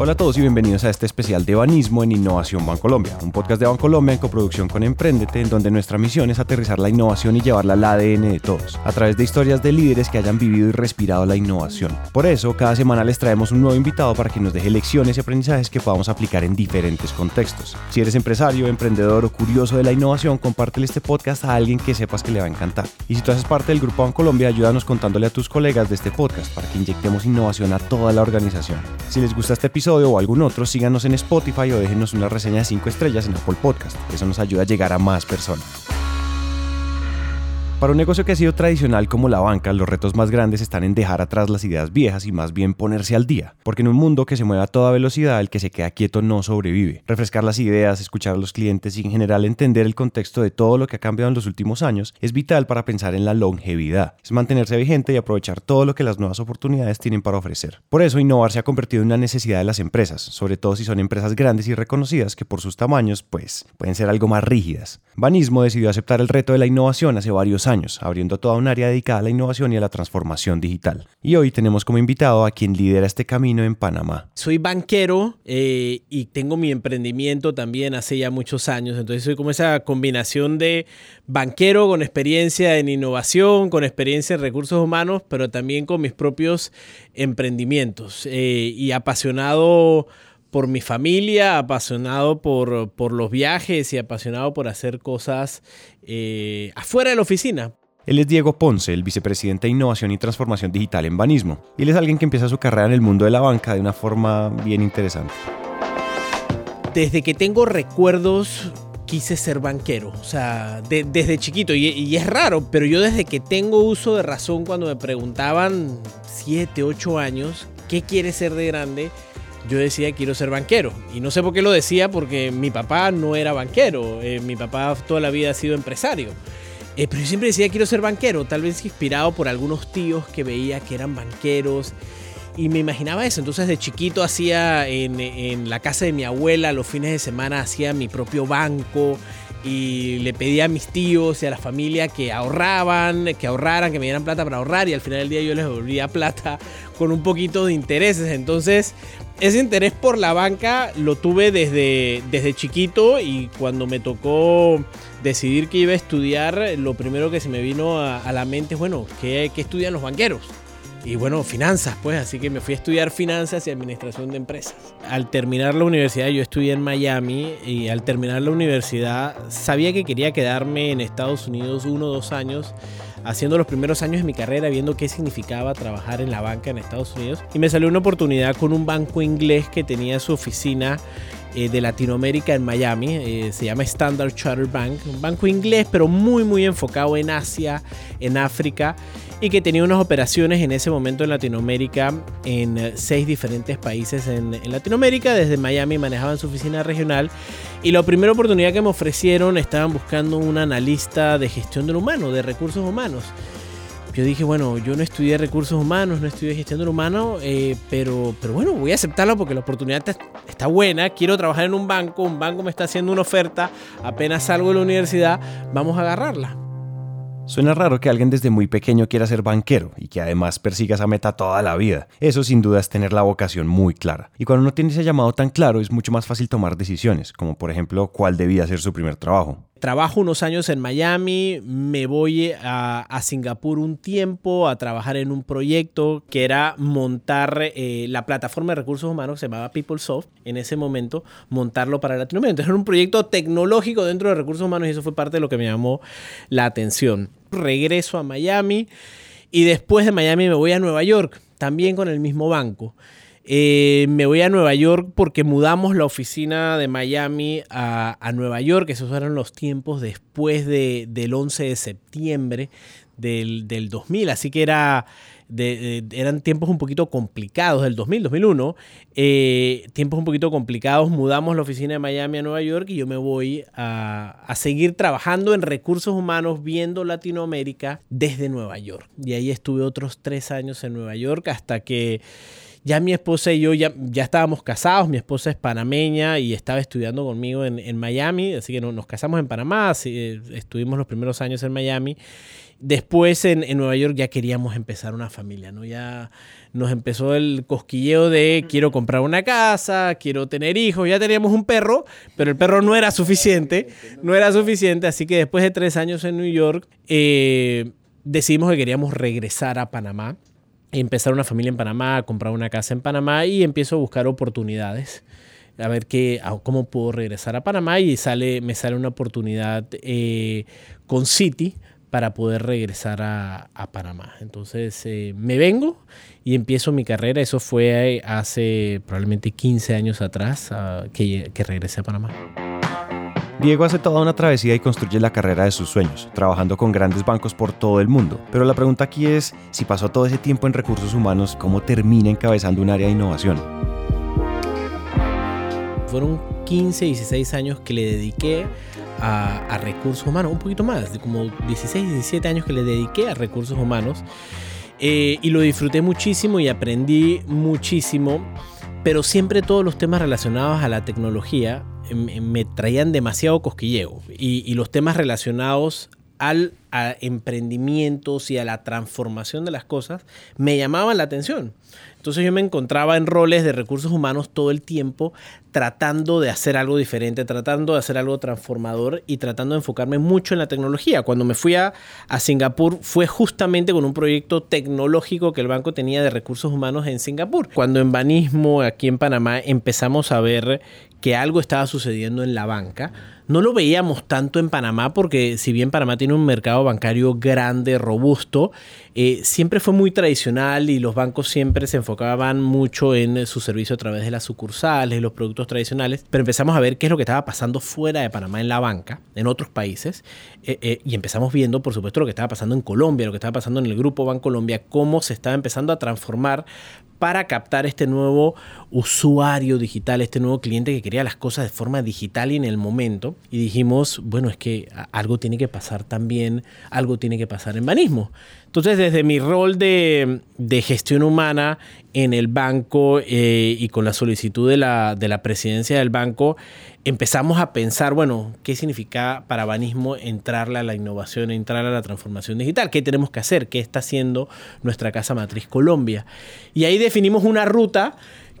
Hola a todos y bienvenidos a este especial de Banismo en Innovación Bancolombia, un podcast de Bancolombia en coproducción con Emprendete, en donde nuestra misión es aterrizar la innovación y llevarla al ADN de todos, a través de historias de líderes que hayan vivido y respirado la innovación. Por eso, cada semana les traemos un nuevo invitado para que nos deje lecciones y aprendizajes que podamos aplicar en diferentes contextos. Si eres empresario, emprendedor o curioso de la innovación, compártele este podcast a alguien que sepas que le va a encantar. Y si tú haces parte del Grupo Bancolombia, ayúdanos contándole a tus colegas de este podcast para que inyectemos innovación a toda la organización. Si les gusta este episodio, o algún otro, síganos en Spotify o déjenos una reseña de 5 estrellas en Apple Podcast. Eso nos ayuda a llegar a más personas. Para un negocio que ha sido tradicional como la banca, los retos más grandes están en dejar atrás las ideas viejas y más bien ponerse al día, porque en un mundo que se mueve a toda velocidad, el que se queda quieto no sobrevive. Refrescar las ideas, escuchar a los clientes y en general entender el contexto de todo lo que ha cambiado en los últimos años es vital para pensar en la longevidad. Es mantenerse vigente y aprovechar todo lo que las nuevas oportunidades tienen para ofrecer. Por eso innovar se ha convertido en una necesidad de las empresas, sobre todo si son empresas grandes y reconocidas que por sus tamaños, pues, pueden ser algo más rígidas. Banismo decidió aceptar el reto de la innovación hace varios años, abriendo toda un área dedicada a la innovación y a la transformación digital. Y hoy tenemos como invitado a quien lidera este camino en Panamá. Soy banquero eh, y tengo mi emprendimiento también hace ya muchos años, entonces soy como esa combinación de banquero con experiencia en innovación, con experiencia en recursos humanos, pero también con mis propios emprendimientos eh, y apasionado por mi familia, apasionado por, por, los viajes y apasionado por hacer cosas eh, afuera de la oficina. Él es Diego Ponce, el vicepresidente de Innovación y Transformación Digital en Banismo. Y él es alguien que empieza su carrera en el mundo de la banca de una forma bien interesante. Desde que tengo recuerdos quise ser banquero, o sea, desde chiquito, y, y, es raro, pero yo desde que tengo uso de razón, cuando me preguntaban 7, 8 años, ¿qué quieres ser de grande? Yo decía quiero ser banquero. Y no sé por qué lo decía, porque mi papá no era banquero, eh, mi papá toda la vida ha sido empresario. Eh, pero yo siempre decía quiero ser banquero, tal vez inspirado por algunos tíos que veía que eran banqueros. Y me imaginaba eso. Entonces de chiquito hacía en, en la casa de mi abuela, los fines de semana hacía mi propio banco y le pedía a mis tíos y a la familia que ahorraban, que ahorraran, que me dieran plata para ahorrar y al final del día yo les devolvía plata con un poquito de intereses. Entonces, ese interés por la banca lo tuve desde, desde chiquito y cuando me tocó decidir que iba a estudiar, lo primero que se me vino a, la mente es, bueno, ¿qué, ¿qué, estudian los banqueros? Y bueno, finanzas, pues, así que me fui a estudiar finanzas y administración de empresas. Al terminar la universidad, yo estudié en Miami y al terminar la universidad sabía que quería quedarme en Estados Unidos uno o dos años haciendo los primeros años de mi carrera, viendo qué significaba trabajar en la banca en Estados Unidos. Y me salió una oportunidad con un banco inglés que tenía su oficina eh, de Latinoamérica en Miami. Eh, se llama Standard Charter Bank. Un banco inglés, pero muy, muy enfocado en Asia, en África. Y que tenía unas operaciones en ese momento en Latinoamérica, en seis diferentes países en, en Latinoamérica. Desde Miami manejaban su oficina regional. Y la primera oportunidad que me ofrecieron, estaban buscando un analista de gestión del humano, de recursos humanos yo dije, bueno, yo no estudié recursos humanos, no estudié gestión del humano, eh, pero, pero bueno, voy a aceptarlo porque la oportunidad está buena. Quiero trabajar en un banco, un banco me está haciendo una oferta, apenas salgo de la universidad, vamos a agarrarla. Suena raro que alguien desde muy pequeño quiera ser banquero y que además persiga esa meta toda la vida. Eso sin duda es tener la vocación muy clara. Y cuando uno tiene ese llamado tan claro es mucho más fácil tomar decisiones, como por ejemplo cuál debía ser su primer trabajo. Trabajo unos años en Miami, me voy a, Singapur un tiempo a trabajar en un proyecto que era montar eh, la plataforma de recursos humanos que se llamaba PeopleSoft en ese momento, montarlo para Latinoamérica. Entonces era un proyecto tecnológico dentro de recursos humanos y eso fue parte de lo que me llamó la atención. Regreso a Miami y después de Miami me voy a Nueva York, también con el mismo banco. Eh, me voy a Nueva York porque mudamos la oficina de Miami a, Nueva York. Esos eran los tiempos después del 11 de septiembre del, 2000. Así que era, eran tiempos un poquito complicados del 2000, 2001. Eh, tiempos un poquito complicados. Mudamos la oficina de Miami a Nueva York y yo me voy a, a seguir trabajando en recursos humanos viendo Latinoamérica desde Nueva York. Y ahí estuve otros tres años en Nueva York hasta que ya mi esposa y yo ya, ya estábamos casados, mi esposa es panameña y estaba estudiando conmigo en, en Miami, así que nos casamos en Panamá, así, estuvimos los primeros años en Miami. Después en, en, Nueva York ya queríamos empezar una familia, ¿no? Ya nos empezó el cosquilleo de quiero comprar una casa, quiero tener hijos, ya teníamos un perro, pero el perro no era suficiente, no era suficiente, así que después de tres años en New York eh, decidimos que queríamos regresar a Panamá, empezar una familia en Panamá, comprar una casa en Panamá y empiezo a buscar oportunidades a ver qué, cómo puedo regresar a Panamá y sale, me sale una oportunidad eh, con City para poder regresar a, Panamá. Entonces eh, me vengo y empiezo mi carrera. Eso fue hace probablemente 15 años atrás que, que regresé a Panamá. Diego hace toda una travesía y construye la carrera de sus sueños, trabajando con grandes bancos por todo el mundo. Pero la pregunta aquí es, si pasó todo ese tiempo en recursos humanos, ¿cómo termina encabezando un área de innovación? Fueron 15, 16 años que le dediqué a, recursos humanos, un poquito más, de como 16, 17 años que le dediqué a recursos humanos. Eh, y lo disfruté muchísimo y aprendí muchísimo, pero siempre todos los temas relacionados a la tecnología me traían demasiado cosquilleo. Y, y los temas relacionados al a emprendimientos y a la transformación de las cosas me llamaban la atención. Entonces yo me encontraba en roles de recursos humanos todo el tiempo tratando de hacer algo diferente, tratando de hacer algo transformador y tratando de enfocarme mucho en la tecnología. Cuando me fui a, Singapur fue justamente con un proyecto tecnológico que el banco tenía de recursos humanos en Singapur. Cuando en Banismo, aquí en Panamá, empezamos a ver que algo estaba sucediendo en la banca, no lo veíamos tanto en Panamá porque si bien Panamá tiene un mercado bancario grande, robusto, eh, siempre fue muy tradicional y los bancos siempre se enfocaban mucho en su servicio a través de las sucursales, los productos tradicionales, pero empezamos a ver qué es lo que estaba pasando fuera de Panamá en la banca, en otros países, eh, eh, y empezamos viendo, por supuesto, lo que estaba pasando en Colombia, lo que estaba pasando en el Grupo Bancolombia, cómo se estaba empezando a transformar para captar este nuevo usuario digital, este nuevo cliente que quería las cosas de forma digital y en el momento. Y dijimos, bueno, es que algo tiene que pasar también, algo tiene que pasar en Banismo. Entonces, desde mi rol de, gestión humana en el banco eh, y con la solicitud de la, de la presidencia del banco, empezamos a pensar, bueno, ¿qué significa para Banismo entrarle a la innovación, entrar a la transformación digital? ¿Qué tenemos que hacer? ¿Qué está haciendo nuestra casa matriz Colombia? Y ahí definimos una ruta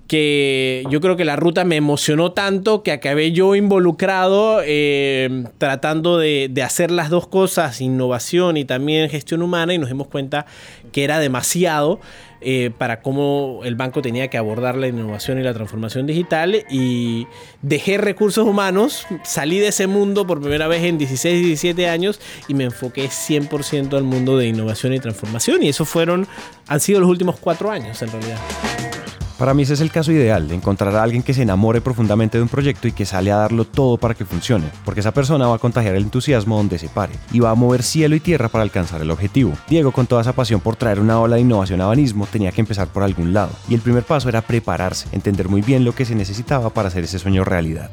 que yo creo que la ruta me emocionó tanto que acabé yo involucrado eh, tratando de, hacer las dos cosas, innovación y también gestión humana, y nos dimos cuenta que era demasiado eh, para cómo el banco tenía que abordar la innovación y la transformación digital y dejé recursos humanos, salí de ese mundo por primera vez en 16, 17 años y me enfoqué 100% al mundo de innovación y transformación y eso fueron, han sido los últimos cuatro años en realidad. Para mí ese es el caso ideal, encontrar a alguien que se enamore profundamente de un proyecto y que sale a darlo todo para que funcione, porque esa persona va a contagiar el entusiasmo donde se pare y va a mover cielo y tierra para alcanzar el objetivo. Diego, con toda esa pasión por traer una ola de innovación a Banismo, tenía que empezar por algún lado, y el primer paso era prepararse, entender muy bien lo que se necesitaba para hacer ese sueño realidad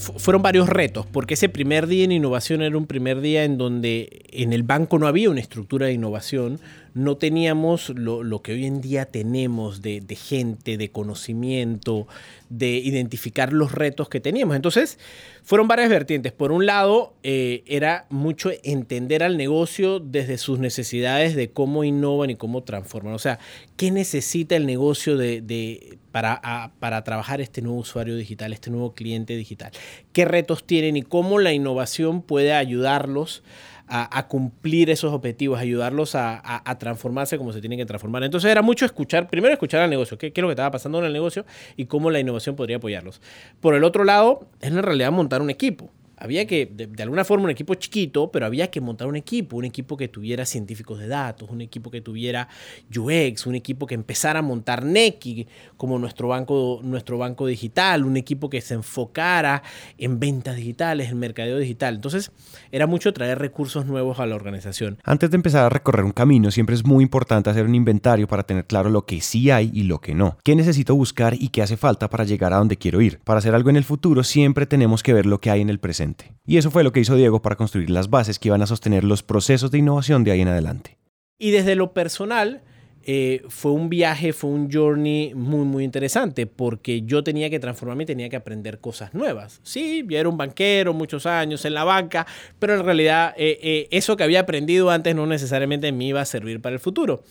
fueron varios retos, porque ese primer día en innovación era un primer día en donde en el banco no había una estructura de innovación, no teníamos lo, que hoy en día tenemos de, gente, de conocimiento, de identificar los retos que teníamos. Entonces, fueron varias vertientes. Por un lado, eh, era mucho entender al negocio desde sus necesidades de cómo innovan y cómo transforman. O sea, ¿qué necesita el negocio de, para, para trabajar este nuevo usuario digital, este nuevo cliente digital? ¿Qué retos tienen y cómo la innovación puede ayudarlos? a, cumplir esos objetivos, ayudarlos a, transformarse como se tienen que transformar. Entonces era mucho escuchar, primero escuchar al negocio, qué, qué es lo que estaba pasando en el negocio y cómo la innovación podría apoyarlos. Por el otro lado, es en realidad montar un equipo había que, de, alguna forma, un equipo chiquito, pero había que montar un equipo, un equipo que tuviera científicos de datos, un equipo que tuviera UX, un equipo que empezara a montar Neki como nuestro banco, nuestro banco digital, un equipo que se enfocara en ventas digitales, en mercadeo digital. Entonces, era mucho traer recursos nuevos a la organización. Antes de empezar a recorrer un camino, siempre es muy importante hacer un inventario para tener claro lo que sí hay y lo que no. ¿Qué necesito buscar y qué hace falta para llegar a donde quiero ir? Para hacer algo en el futuro, siempre tenemos que ver lo que hay en el presente y eso fue lo que hizo Diego para construir las bases que iban a sostener los procesos de innovación de ahí en adelante. Y desde lo personal, eh, fue un viaje, fue un journey muy, muy interesante porque yo tenía que transformarme tenía que aprender cosas nuevas. Sí, yo era un banquero muchos años en la banca, pero en realidad eh, eh, eso que había aprendido antes no necesariamente me iba a servir para el futuro.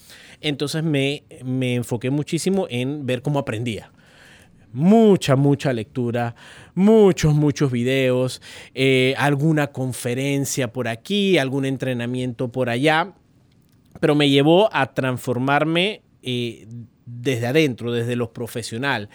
Entonces me, me enfoqué muchísimo en ver cómo aprendía mucha, mucha lectura, muchos, muchos videos, alguna conferencia por aquí, algún entrenamiento por allá pero me llevó a transformarme eh, desde adentro, desde lo profesional.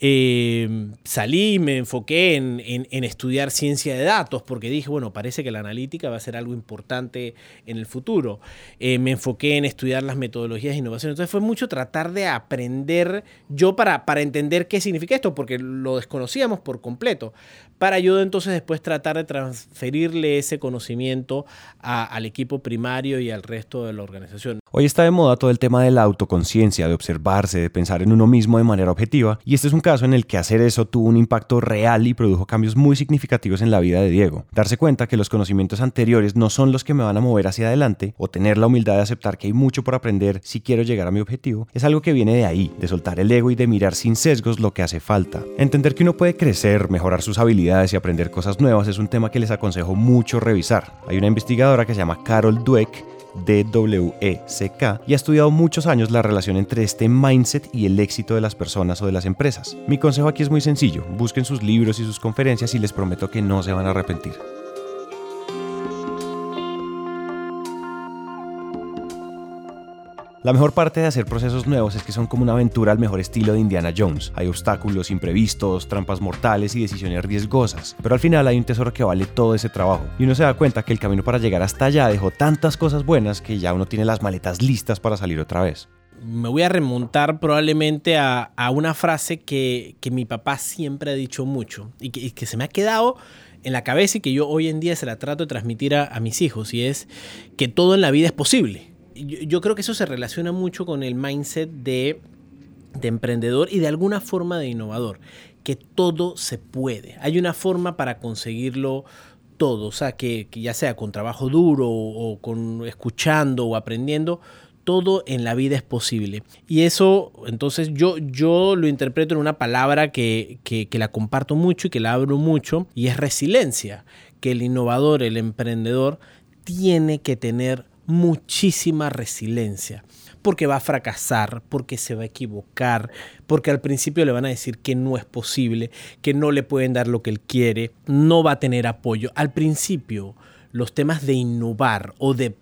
Eh, salí me enfoqué en, estudiar ciencia de datos porque dije, bueno, parece que la analítica va a ser algo importante en el futuro. Eh, me enfoqué en estudiar las metodologías de innovación. Entonces fue mucho tratar de aprender yo para, para entender qué significa esto, porque lo desconocíamos por completo. Para yo entonces después tratar de transferirle ese conocimiento al equipo primario y al resto de la organización. Hoy está de moda todo el tema de la autoconciencia, de observarse, de pensar en uno mismo de manera objetiva, y este es un caso en el que hacer eso tuvo un impacto real y produjo cambios muy significativos en la vida de Diego. Darse cuenta que los conocimientos anteriores no son los que me van a mover hacia adelante, o tener la humildad de aceptar que hay mucho por aprender si quiero llegar a mi objetivo, es algo que viene de ahí, de soltar el ego y de mirar sin sesgos lo que hace falta. Entender que uno puede crecer, mejorar sus habilidades y aprender cosas nuevas es un tema que les aconsejo mucho revisar. Hay una investigadora que se llama Carol Dweck DWECK y ha estudiado muchos años la relación entre este mindset y el éxito de las personas o de las empresas. Mi consejo aquí es muy sencillo, busquen sus libros y sus conferencias y les prometo que no se van a arrepentir. La mejor parte de hacer procesos nuevos es que son como una aventura al mejor estilo de Indiana Jones. Hay obstáculos imprevistos, trampas mortales y decisiones riesgosas, pero al final hay un tesoro que vale todo ese trabajo. Y uno se da cuenta que el camino para llegar hasta allá dejó tantas cosas buenas que ya uno tiene las maletas listas para salir otra vez me voy a remontar probablemente a, una frase que, mi papá siempre ha dicho mucho y que, se me ha quedado en la cabeza y que yo hoy en día se la trato de transmitir a mis hijos y es que todo en la vida es posible yo, creo que eso se relaciona mucho con el mindset de, emprendedor y de alguna forma de innovador, que todo se puede. Hay una forma para conseguirlo todo, o sea, que, ya sea con trabajo duro o, con escuchando o aprendiendo, todo en la vida es posible. Y eso, entonces yo, yo lo interpreto en una palabra que, que, la comparto mucho y que la abro mucho, y es resiliencia, que el innovador, el emprendedor, tiene que tener muchísima resiliencia, porque va a fracasar, porque se va a equivocar, porque al principio le van a decir que no es posible, que no le pueden dar lo que él quiere, no va a tener apoyo. Al principio, los temas de innovar o de,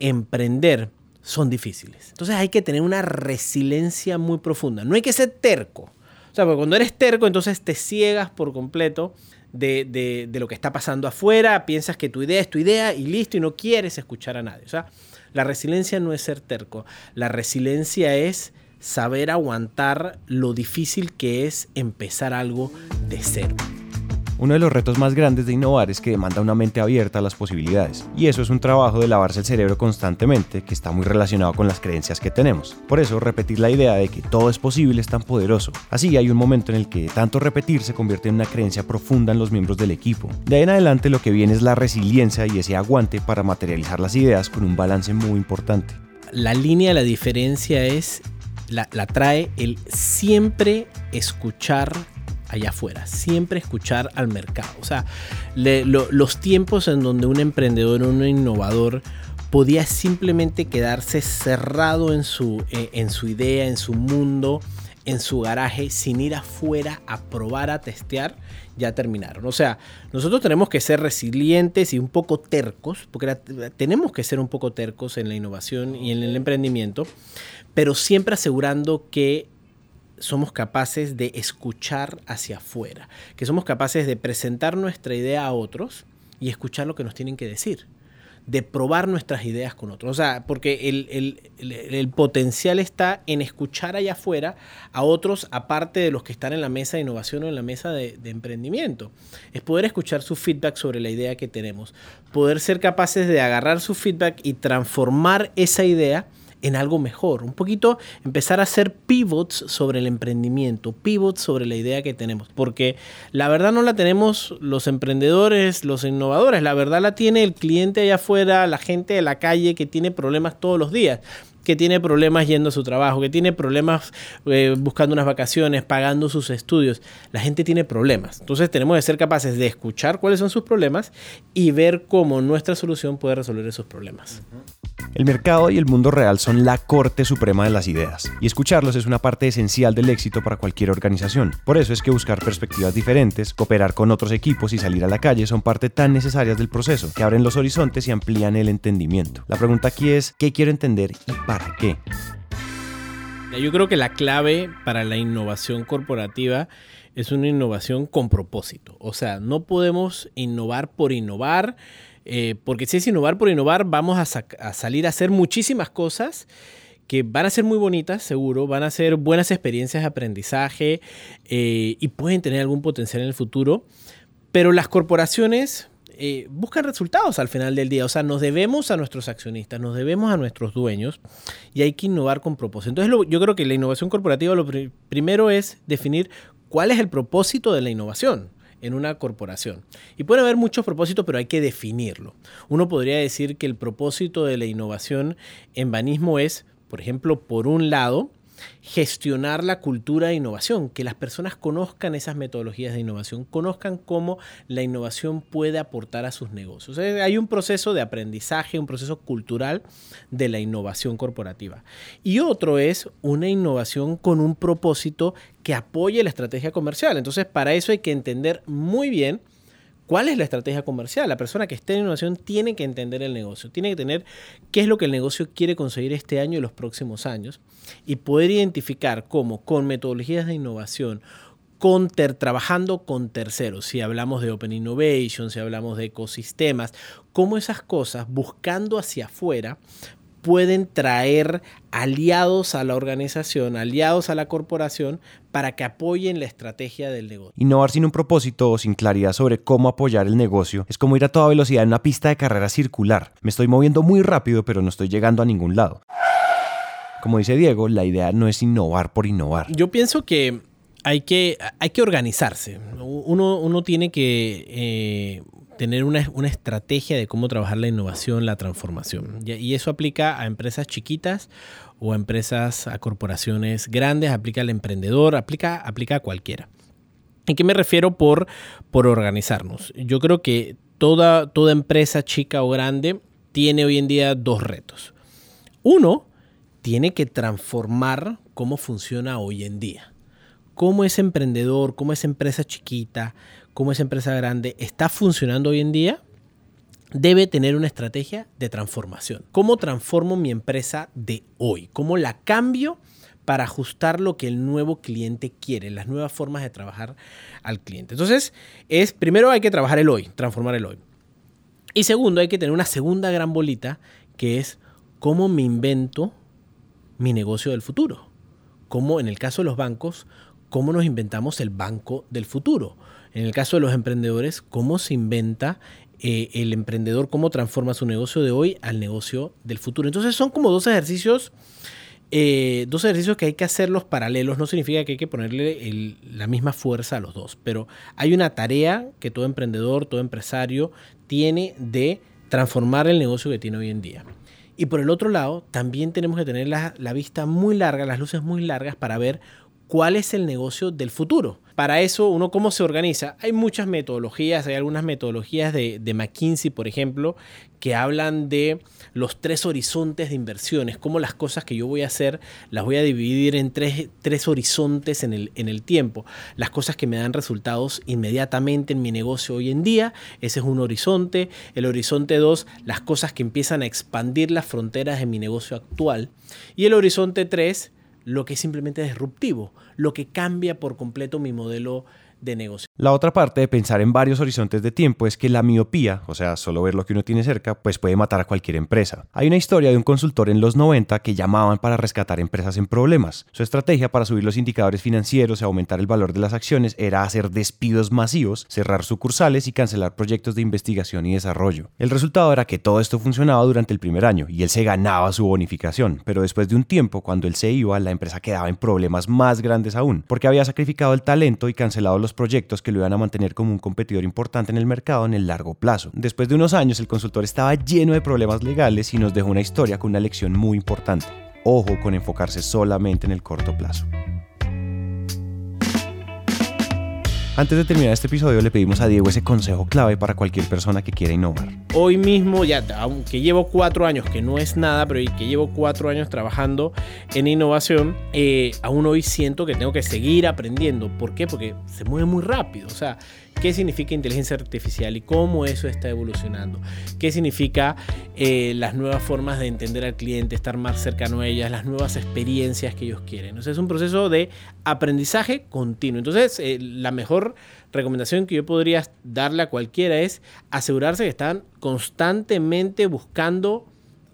emprender son difíciles. Entonces hay que tener una resiliencia muy profunda. No hay que ser terco. O sea, porque cuando eres terco, entonces te ciegas por completo de, lo que está pasando afuera, piensas que tu idea es tu idea y listo y no quieres escuchar a nadie. O sea, la resiliencia no es ser terco, la resiliencia es saber aguantar lo difícil que es empezar algo de cero. Uno de los retos más grandes de innovar es que demanda una mente abierta a las posibilidades, y eso es un trabajo de lavarse el cerebro constantemente que está muy relacionado con las creencias que tenemos. Por eso, repetir la idea de que todo es posible es tan poderoso. Así hay un momento en el que tanto repetir se convierte en una creencia profunda en los miembros del equipo. De ahí en adelante lo que viene es la resiliencia y ese aguante para materializar las ideas con un balance muy importante. La línea la diferencia es, la, la trae el siempre escuchar allá afuera, siempre escuchar al mercado. O sea, los tiempos en donde un emprendedor, un innovador podía simplemente quedarse cerrado en su, eh, en su idea, en su mundo, en su garaje, sin ir afuera a probar, a testear, ya terminaron. O sea, nosotros tenemos que ser resilientes y un poco tercos, porque tenemos que ser un poco tercos en la innovación y en el emprendimiento, pero siempre asegurando que somos capaces de escuchar hacia afuera, que somos capaces de presentar nuestra idea a otros y escuchar lo que nos tienen que decir, de probar nuestras ideas con otros. O sea, porque el, potencial está en escuchar allá afuera a otros aparte de los que están en la mesa de innovación o en la mesa de emprendimiento. Es poder escuchar su feedback sobre la idea que tenemos, poder ser capaces de agarrar su feedback y transformar esa idea en algo mejor. Un poquito empezar a hacer pivots sobre el emprendimiento, pivots sobre la idea que tenemos. Porque la verdad no la tenemos los emprendedores, los innovadores. La verdad la tiene el cliente allá afuera, la gente de la calle que tiene problemas todos los días que tiene problemas yendo a su trabajo, que tiene problemas eh, buscando unas vacaciones, pagando sus estudios. La gente tiene problemas. Entonces tenemos que ser capaces de escuchar cuáles son sus problemas y ver cómo nuestra solución puede resolver esos problemas. El mercado y el mundo real son la corte suprema de las ideas, y escucharlos es una parte esencial del éxito para cualquier organización. Por eso es que buscar perspectivas diferentes, cooperar con otros equipos y salir a la calle son parte tan necesarias del proceso, que abren los horizontes y amplían el entendimiento. La pregunta aquí es, ¿qué quiero entender y para qué? Yo creo que la clave para la innovación corporativa es una innovación con propósito. O sea, no podemos innovar por innovar eh, porque si es innovar por innovar, vamos a, salir a hacer muchísimas cosas que van a ser muy bonitas, seguro, van a ser buenas experiencias de aprendizaje eh, y pueden tener algún potencial en el futuro, pero las corporaciones eh, buscan resultados al final del día, o sea, nos debemos a nuestros accionistas, nos debemos a nuestros dueños y hay que innovar con propósito. Entonces yo creo que la innovación corporativa lo primero es definir cuál es el propósito de la innovación en una corporación. Y puede haber muchos propósitos, pero hay que definirlo. Uno podría decir que el propósito de la innovación en banismo es, por ejemplo, por un lado, gestionar la cultura de innovación, que las personas conozcan esas metodologías de innovación, conozcan cómo la innovación puede aportar a sus negocios. hay un proceso de aprendizaje, un proceso cultural de la innovación corporativa. Y otro es una innovación con un propósito que apoye la estrategia comercial. Entonces, para eso hay que entender muy bien ¿Cuál es la estrategia comercial? La persona que esté en innovación tiene que entender el negocio, tiene que tener qué es lo que el negocio quiere conseguir este año y los próximos años y poder identificar cómo con metodologías de innovación, con trabajando con terceros, si hablamos de Open Innovation, si hablamos de ecosistemas, cómo esas cosas, buscando hacia afuera, pueden traer aliados a la organización, aliados a la corporación, para que apoyen la estrategia del negocio. Innovar sin un propósito o sin claridad sobre cómo apoyar el negocio es como ir a toda velocidad en una pista de carrera circular. Me estoy moviendo muy rápido, pero no estoy llegando a ningún lado. Como dice Diego, la idea no es innovar por innovar. Yo pienso que hay que, hay que organizarse. Uno, uno tiene que eh, tener una, estrategia de cómo trabajar la innovación, la transformación. Y eso aplica a empresas chiquitas o a empresas, a corporaciones grandes, aplica al emprendedor, aplica, aplica a cualquiera. ¿En qué me refiero por, por organizarnos? Yo creo que toda, toda empresa chica o grande tiene hoy en día dos retos. Uno, tiene que transformar cómo funciona hoy en día. Cómo ese emprendedor, cómo esa empresa chiquita, cómo esa empresa grande está funcionando hoy en día, debe tener una estrategia de transformación. ¿Cómo transformo mi empresa de hoy? ¿Cómo la cambio para ajustar lo que el nuevo cliente quiere, las nuevas formas de trabajar al cliente? Entonces, es primero hay que trabajar el hoy, transformar el hoy. Y segundo, hay que tener una segunda gran bolita que es cómo me invento mi negocio del futuro. Cómo en el caso de los bancos, cómo nos inventamos el banco del futuro en el caso de los emprendedores, cómo se inventa eh, el emprendedor, cómo transforma su negocio de hoy al negocio del futuro. Entonces son como dos ejercicios, eh, dos ejercicios que hay que hacerlos paralelos. No significa que hay que ponerle la misma fuerza a los dos, pero hay una tarea que todo emprendedor, todo empresario tiene de transformar el negocio que tiene hoy en día. Y por el otro lado, también tenemos que tener la, la vista muy larga, las luces muy largas para ver cuál es el negocio del futuro. Para eso, uno cómo se organiza. Hay muchas metodologías, hay algunas metodologías de, McKinsey, por ejemplo, que hablan de los tres horizontes de inversiones, cómo las cosas que yo voy a hacer las voy a dividir en tres, tres horizontes en el, en el tiempo. Las cosas que me dan resultados inmediatamente en mi negocio hoy en día, ese es un horizonte. El horizonte 2, las cosas que empiezan a expandir las fronteras de mi negocio actual. Y el horizonte 3, lo que es simplemente disruptivo, lo que cambia por completo mi modelo de negocio. La otra parte de pensar en varios horizontes de tiempo es que la miopía, o sea, solo ver lo que uno tiene cerca, pues puede matar a cualquier empresa. Hay una historia de un consultor en los 90 que llamaban para rescatar empresas en problemas. Su estrategia para subir los indicadores financieros y aumentar el valor de las acciones era hacer despidos masivos, cerrar sucursales y cancelar proyectos de investigación y desarrollo. El resultado era que todo esto funcionaba durante el primer año y él se ganaba su bonificación, pero después de un tiempo, cuando él se iba, la empresa quedaba en problemas más grandes aún, porque había sacrificado el talento y cancelado los proyectos que lo iban a mantener como un competidor importante en el mercado en el largo plazo. Después de unos años, el consultor estaba lleno de problemas legales y nos dejó una historia con una lección muy importante. Ojo con enfocarse solamente en el corto plazo. Antes de terminar este episodio le pedimos a Diego ese consejo clave para cualquier persona que quiera innovar. Hoy mismo, ya, aunque llevo cuatro años, que no es nada, pero que llevo cuatro años trabajando en innovación, eh, aún hoy siento que tengo que seguir aprendiendo. ¿Por qué? Porque se mueve muy rápido. O sea, qué significa inteligencia artificial y cómo eso está evolucionando, qué significa eh, las nuevas formas de entender al cliente, estar más cercano a ellas, las nuevas experiencias que ellos quieren. Entonces es un proceso de aprendizaje continuo. Entonces eh, la mejor recomendación que yo podría darle a cualquiera es asegurarse que están constantemente buscando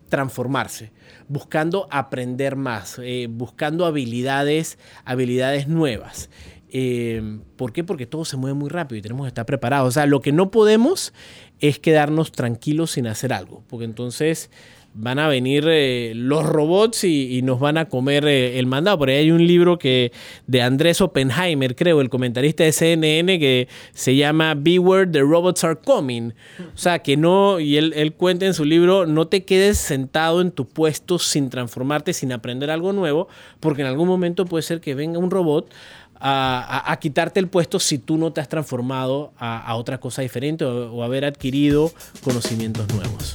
transformarse, buscando aprender más, eh, buscando habilidades, habilidades nuevas. Eh, ¿Por qué? Porque todo se mueve muy rápido y tenemos que estar preparados. O sea, lo que no podemos es quedarnos tranquilos sin hacer algo, porque entonces van a venir eh, los robots y, nos van a comer eh, el mandado. Por ahí hay un libro que de Andrés Oppenheimer, creo, el comentarista de CNN, que se llama Beware, the robots are coming. O sea, que no, y él, él cuenta en su libro, no te quedes sentado en tu puesto sin transformarte, sin aprender algo nuevo, porque en algún momento puede ser que venga un robot a, quitarte el puesto si tú no te has transformado a, otra cosa diferente o haber adquirido conocimientos nuevos.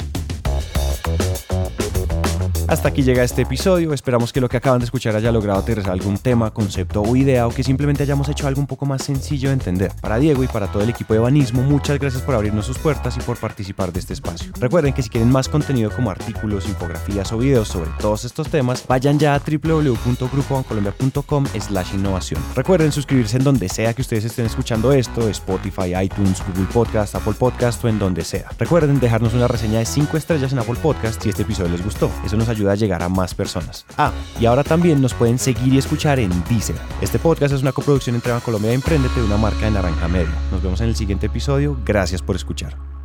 Hasta aquí llega este episodio, esperamos que lo que acaban de escuchar haya logrado aterrizar algún tema, concepto o idea o que simplemente hayamos hecho algo un poco más sencillo de entender. Para Diego y para todo el equipo de Banismo, muchas gracias por abrirnos sus puertas y por participar de este espacio. Recuerden que si quieren más contenido como artículos, infografías o videos sobre todos estos temas, vayan ya a www.grupobancolombia.com slash innovación. Recuerden suscribirse en donde sea que ustedes estén escuchando esto, Spotify, iTunes, Google Podcast, Apple Podcast o en donde sea. Recuerden dejarnos una reseña de 5 estrellas en Apple Podcast si este episodio les gustó. Eso nos ayuda ayuda a llegar a más personas. Ah, y ahora también nos pueden seguir y escuchar en Deezer. Este podcast es una coproducción entre Colombia y Emprendete de una marca de Naranja Media. Nos vemos en el siguiente episodio. Gracias por escuchar.